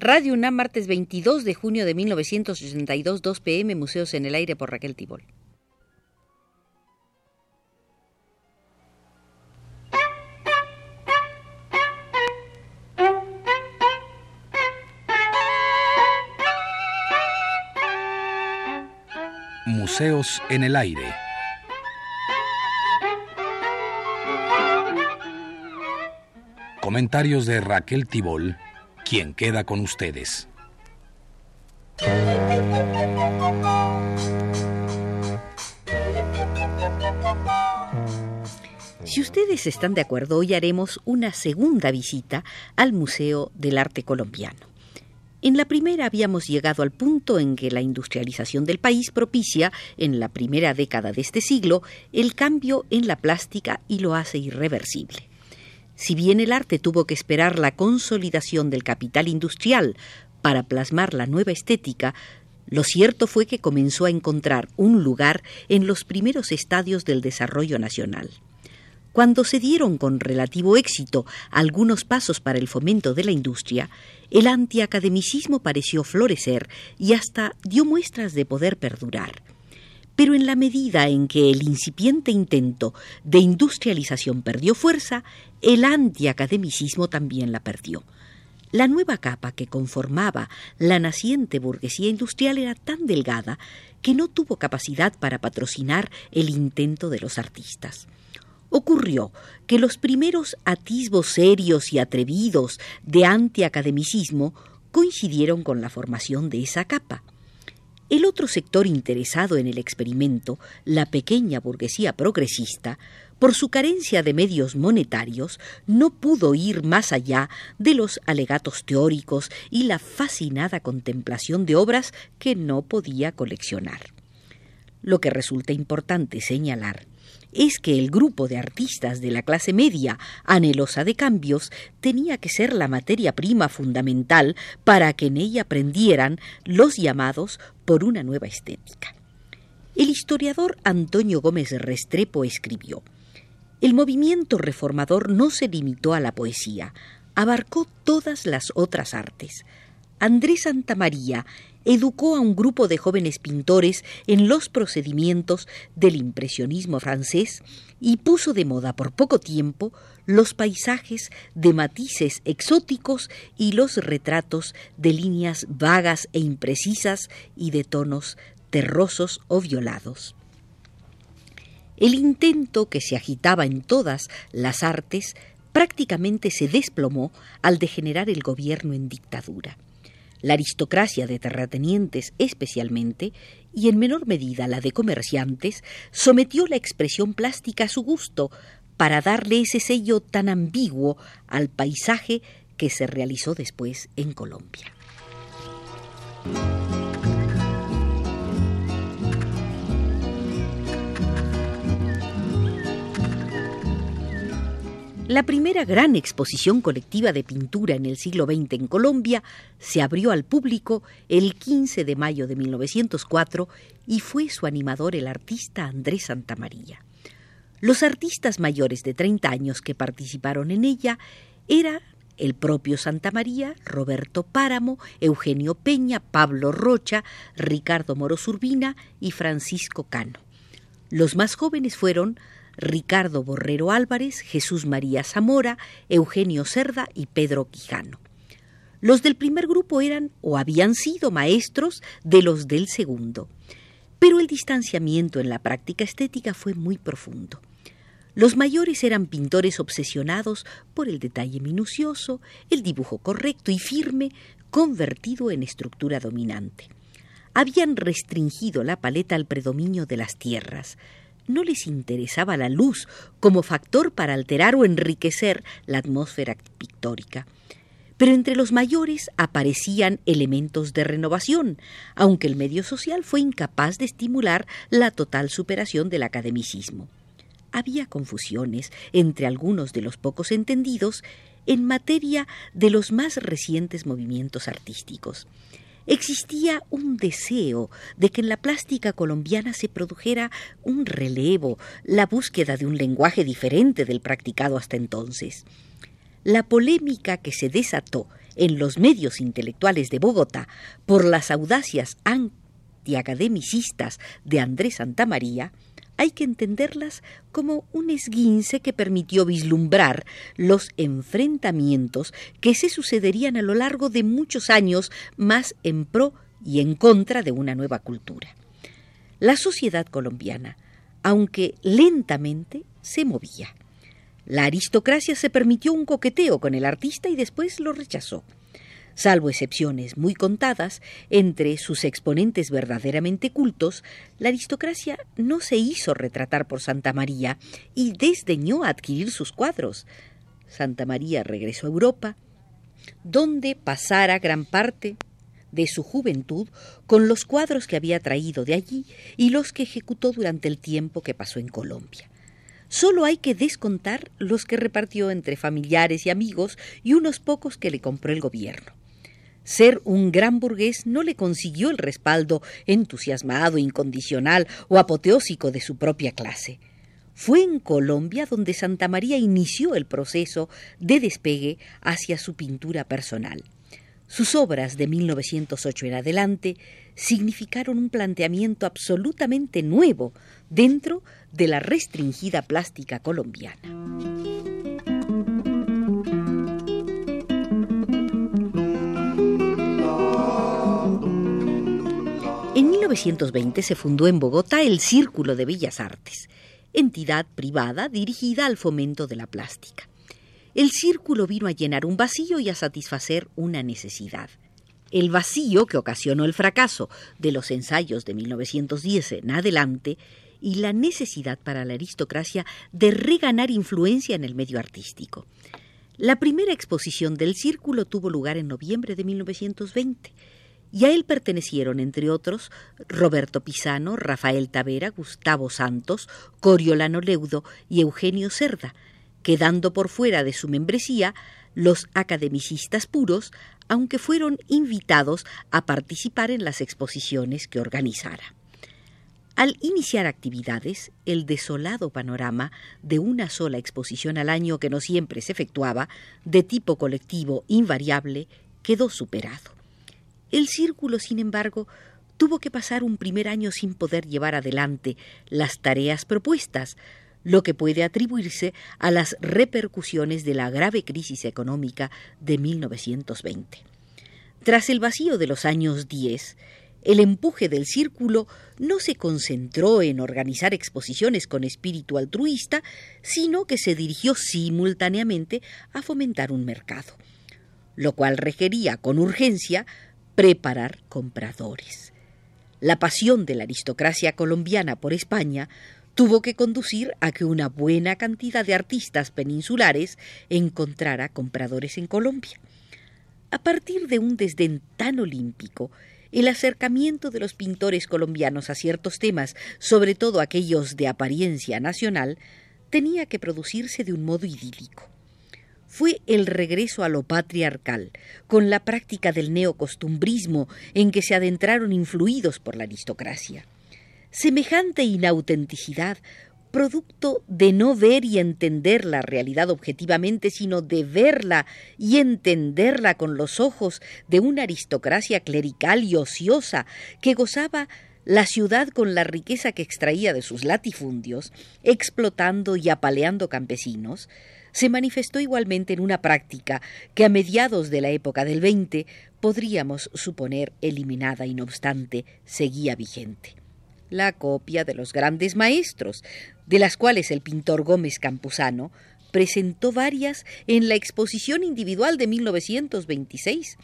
Radio UNAM, martes 22 de junio de 1982, 2 pm, Museos en el Aire por Raquel Tibol. Museos en el Aire. Comentarios de Raquel Tibol quien queda con ustedes. Si ustedes están de acuerdo, hoy haremos una segunda visita al Museo del Arte Colombiano. En la primera habíamos llegado al punto en que la industrialización del país propicia, en la primera década de este siglo, el cambio en la plástica y lo hace irreversible. Si bien el arte tuvo que esperar la consolidación del capital industrial para plasmar la nueva estética, lo cierto fue que comenzó a encontrar un lugar en los primeros estadios del desarrollo nacional. Cuando se dieron con relativo éxito algunos pasos para el fomento de la industria, el antiacademicismo pareció florecer y hasta dio muestras de poder perdurar pero en la medida en que el incipiente intento de industrialización perdió fuerza, el antiacademicismo también la perdió. La nueva capa que conformaba la naciente burguesía industrial era tan delgada que no tuvo capacidad para patrocinar el intento de los artistas. Ocurrió que los primeros atisbos serios y atrevidos de antiacademicismo coincidieron con la formación de esa capa. El otro sector interesado en el experimento, la pequeña burguesía progresista, por su carencia de medios monetarios, no pudo ir más allá de los alegatos teóricos y la fascinada contemplación de obras que no podía coleccionar. Lo que resulta importante señalar es que el grupo de artistas de la clase media, anhelosa de cambios, tenía que ser la materia prima fundamental para que en ella aprendieran los llamados por una nueva estética. El historiador Antonio Gómez Restrepo escribió El movimiento reformador no se limitó a la poesía, abarcó todas las otras artes. Andrés Santamaría educó a un grupo de jóvenes pintores en los procedimientos del impresionismo francés y puso de moda por poco tiempo los paisajes de matices exóticos y los retratos de líneas vagas e imprecisas y de tonos terrosos o violados. El intento que se agitaba en todas las artes prácticamente se desplomó al degenerar el gobierno en dictadura. La aristocracia de terratenientes especialmente, y en menor medida la de comerciantes, sometió la expresión plástica a su gusto para darle ese sello tan ambiguo al paisaje que se realizó después en Colombia. La primera gran exposición colectiva de pintura en el siglo XX en Colombia se abrió al público el 15 de mayo de 1904 y fue su animador el artista Andrés Santamaría. Los artistas mayores de 30 años que participaron en ella eran el propio Santamaría, Roberto Páramo, Eugenio Peña, Pablo Rocha, Ricardo Moros Urbina y Francisco Cano. Los más jóvenes fueron Ricardo Borrero Álvarez, Jesús María Zamora, Eugenio Cerda y Pedro Quijano. Los del primer grupo eran o habían sido maestros de los del segundo, pero el distanciamiento en la práctica estética fue muy profundo. Los mayores eran pintores obsesionados por el detalle minucioso, el dibujo correcto y firme, convertido en estructura dominante. Habían restringido la paleta al predominio de las tierras, no les interesaba la luz como factor para alterar o enriquecer la atmósfera pictórica. Pero entre los mayores aparecían elementos de renovación, aunque el medio social fue incapaz de estimular la total superación del academicismo. Había confusiones entre algunos de los pocos entendidos en materia de los más recientes movimientos artísticos existía un deseo de que en la plástica colombiana se produjera un relevo, la búsqueda de un lenguaje diferente del practicado hasta entonces. La polémica que se desató en los medios intelectuales de Bogotá por las audacias antiacademicistas de Andrés Santamaría, hay que entenderlas como un esguince que permitió vislumbrar los enfrentamientos que se sucederían a lo largo de muchos años más en pro y en contra de una nueva cultura. La sociedad colombiana, aunque lentamente, se movía. La aristocracia se permitió un coqueteo con el artista y después lo rechazó. Salvo excepciones muy contadas, entre sus exponentes verdaderamente cultos, la aristocracia no se hizo retratar por Santa María y desdeñó adquirir sus cuadros. Santa María regresó a Europa, donde pasara gran parte de su juventud con los cuadros que había traído de allí y los que ejecutó durante el tiempo que pasó en Colombia. Solo hay que descontar los que repartió entre familiares y amigos y unos pocos que le compró el gobierno. Ser un gran burgués no le consiguió el respaldo entusiasmado, incondicional o apoteósico de su propia clase. Fue en Colombia donde Santa María inició el proceso de despegue hacia su pintura personal. Sus obras de 1908 en adelante significaron un planteamiento absolutamente nuevo dentro de la restringida plástica colombiana. 1920 se fundó en Bogotá el Círculo de Bellas Artes, entidad privada dirigida al fomento de la plástica. El círculo vino a llenar un vacío y a satisfacer una necesidad. El vacío que ocasionó el fracaso de los ensayos de 1910 en adelante y la necesidad para la aristocracia de reganar influencia en el medio artístico. La primera exposición del círculo tuvo lugar en noviembre de 1920 y a él pertenecieron, entre otros, Roberto Pisano, Rafael Tavera, Gustavo Santos, Coriolano Leudo y Eugenio Cerda, quedando por fuera de su membresía los academicistas puros, aunque fueron invitados a participar en las exposiciones que organizara. Al iniciar actividades, el desolado panorama de una sola exposición al año que no siempre se efectuaba, de tipo colectivo invariable, quedó superado. El círculo, sin embargo, tuvo que pasar un primer año sin poder llevar adelante las tareas propuestas, lo que puede atribuirse a las repercusiones de la grave crisis económica de 1920. Tras el vacío de los años 10, el empuje del círculo no se concentró en organizar exposiciones con espíritu altruista, sino que se dirigió simultáneamente a fomentar un mercado, lo cual requería con urgencia preparar compradores. La pasión de la aristocracia colombiana por España tuvo que conducir a que una buena cantidad de artistas peninsulares encontrara compradores en Colombia. A partir de un desdén tan olímpico, el acercamiento de los pintores colombianos a ciertos temas, sobre todo aquellos de apariencia nacional, tenía que producirse de un modo idílico fue el regreso a lo patriarcal, con la práctica del neocostumbrismo en que se adentraron influidos por la aristocracia. Semejante inautenticidad, producto de no ver y entender la realidad objetivamente, sino de verla y entenderla con los ojos de una aristocracia clerical y ociosa que gozaba la ciudad con la riqueza que extraía de sus latifundios, explotando y apaleando campesinos, se manifestó igualmente en una práctica que a mediados de la época del XX podríamos suponer eliminada y no obstante seguía vigente. La copia de los grandes maestros, de las cuales el pintor Gómez Campuzano presentó varias en la exposición individual de 1926,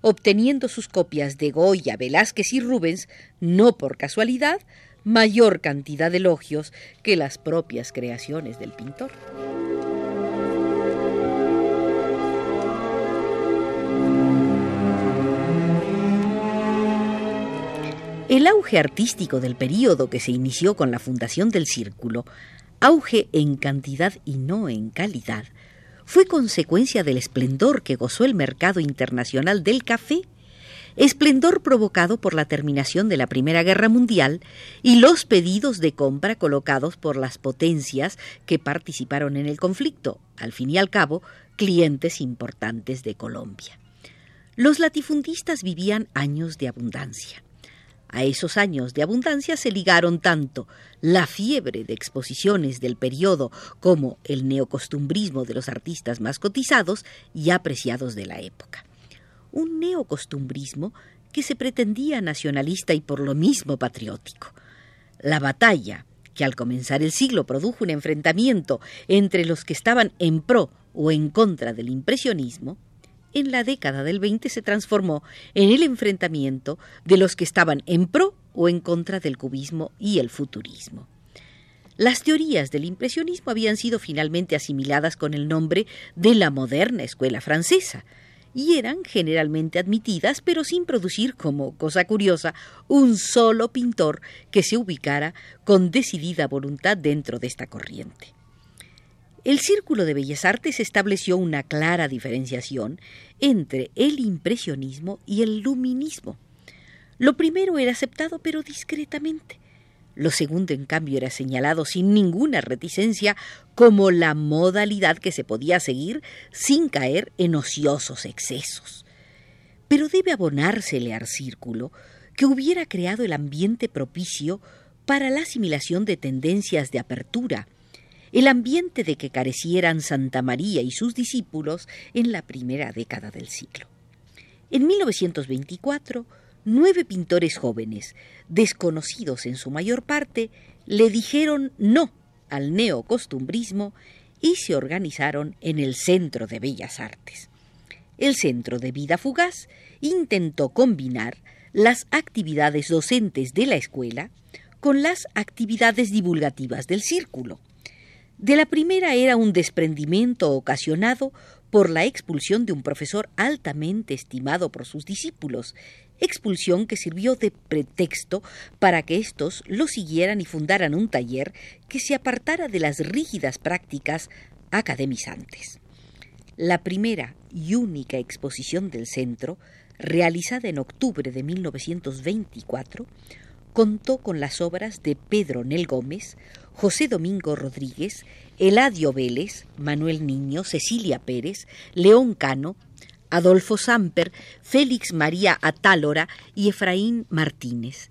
obteniendo sus copias de Goya, Velázquez y Rubens, no por casualidad, mayor cantidad de elogios que las propias creaciones del pintor. El auge artístico del período que se inició con la fundación del Círculo, auge en cantidad y no en calidad, fue consecuencia del esplendor que gozó el mercado internacional del café, esplendor provocado por la terminación de la Primera Guerra Mundial y los pedidos de compra colocados por las potencias que participaron en el conflicto, al fin y al cabo, clientes importantes de Colombia. Los latifundistas vivían años de abundancia. A esos años de abundancia se ligaron tanto la fiebre de exposiciones del periodo como el neocostumbrismo de los artistas más cotizados y apreciados de la época. Un neocostumbrismo que se pretendía nacionalista y por lo mismo patriótico. La batalla, que al comenzar el siglo produjo un enfrentamiento entre los que estaban en pro o en contra del impresionismo, en la década del 20 se transformó en el enfrentamiento de los que estaban en pro o en contra del cubismo y el futurismo. Las teorías del impresionismo habían sido finalmente asimiladas con el nombre de la moderna escuela francesa, y eran generalmente admitidas, pero sin producir, como cosa curiosa, un solo pintor que se ubicara con decidida voluntad dentro de esta corriente. El Círculo de Bellas Artes estableció una clara diferenciación entre el impresionismo y el luminismo. Lo primero era aceptado pero discretamente. Lo segundo, en cambio, era señalado sin ninguna reticencia como la modalidad que se podía seguir sin caer en ociosos excesos. Pero debe abonársele al círculo que hubiera creado el ambiente propicio para la asimilación de tendencias de apertura, el ambiente de que carecieran Santa María y sus discípulos en la primera década del siglo. En 1924, nueve pintores jóvenes, desconocidos en su mayor parte, le dijeron no al neocostumbrismo y se organizaron en el Centro de Bellas Artes. El Centro de Vida Fugaz intentó combinar las actividades docentes de la escuela con las actividades divulgativas del círculo. De la primera era un desprendimiento ocasionado por la expulsión de un profesor altamente estimado por sus discípulos, expulsión que sirvió de pretexto para que éstos lo siguieran y fundaran un taller que se apartara de las rígidas prácticas academizantes. La primera y única exposición del centro, realizada en octubre de 1924, contó con las obras de Pedro Nel Gómez, José Domingo Rodríguez, Eladio Vélez, Manuel Niño, Cecilia Pérez, León Cano, Adolfo Samper, Félix María Atálora y Efraín Martínez.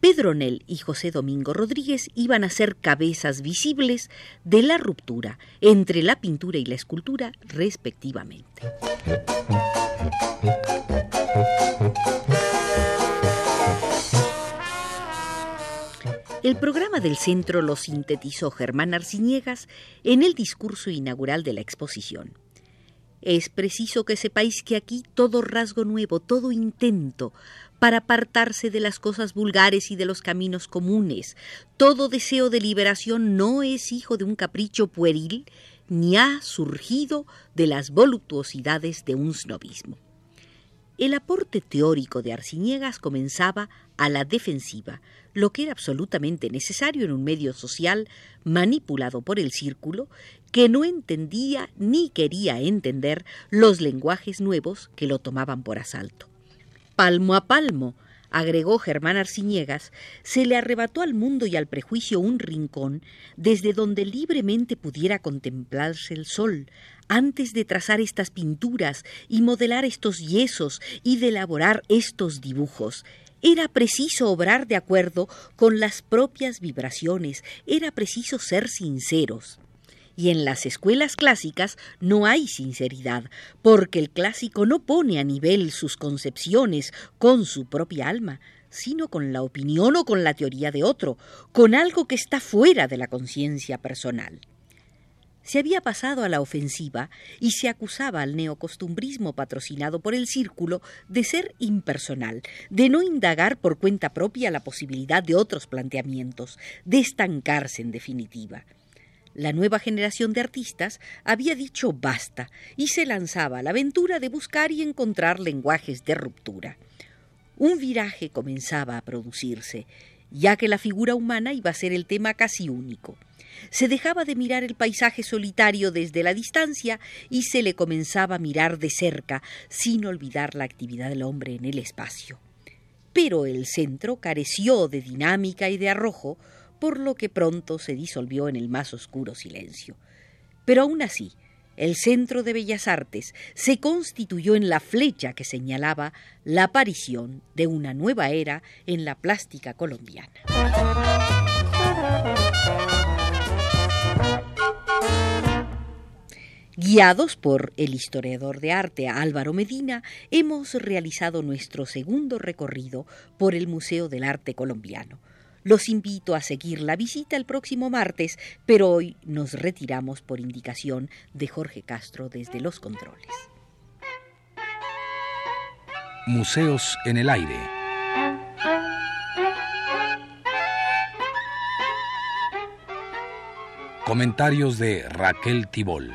Pedro Nel y José Domingo Rodríguez iban a ser cabezas visibles de la ruptura entre la pintura y la escultura respectivamente. El programa del centro lo sintetizó Germán Arciniegas en el discurso inaugural de la exposición. Es preciso que sepáis que aquí todo rasgo nuevo, todo intento para apartarse de las cosas vulgares y de los caminos comunes, todo deseo de liberación no es hijo de un capricho pueril, ni ha surgido de las voluptuosidades de un snobismo. El aporte teórico de Arciniegas comenzaba a la defensiva, lo que era absolutamente necesario en un medio social manipulado por el círculo que no entendía ni quería entender los lenguajes nuevos que lo tomaban por asalto. Palmo a palmo, agregó Germán Arciniegas, se le arrebató al mundo y al prejuicio un rincón desde donde libremente pudiera contemplarse el sol, antes de trazar estas pinturas y modelar estos yesos y de elaborar estos dibujos. Era preciso obrar de acuerdo con las propias vibraciones, era preciso ser sinceros. Y en las escuelas clásicas no hay sinceridad, porque el clásico no pone a nivel sus concepciones con su propia alma, sino con la opinión o con la teoría de otro, con algo que está fuera de la conciencia personal se había pasado a la ofensiva y se acusaba al neocostumbrismo patrocinado por el círculo de ser impersonal, de no indagar por cuenta propia la posibilidad de otros planteamientos, de estancarse en definitiva. La nueva generación de artistas había dicho basta y se lanzaba a la aventura de buscar y encontrar lenguajes de ruptura. Un viraje comenzaba a producirse, ya que la figura humana iba a ser el tema casi único se dejaba de mirar el paisaje solitario desde la distancia y se le comenzaba a mirar de cerca, sin olvidar la actividad del hombre en el espacio. Pero el centro careció de dinámica y de arrojo, por lo que pronto se disolvió en el más oscuro silencio. Pero aún así, el Centro de Bellas Artes se constituyó en la flecha que señalaba la aparición de una nueva era en la plástica colombiana. Guiados por el historiador de arte Álvaro Medina, hemos realizado nuestro segundo recorrido por el Museo del Arte Colombiano. Los invito a seguir la visita el próximo martes, pero hoy nos retiramos por indicación de Jorge Castro desde los controles. Museos en el aire. Comentarios de Raquel Tibol.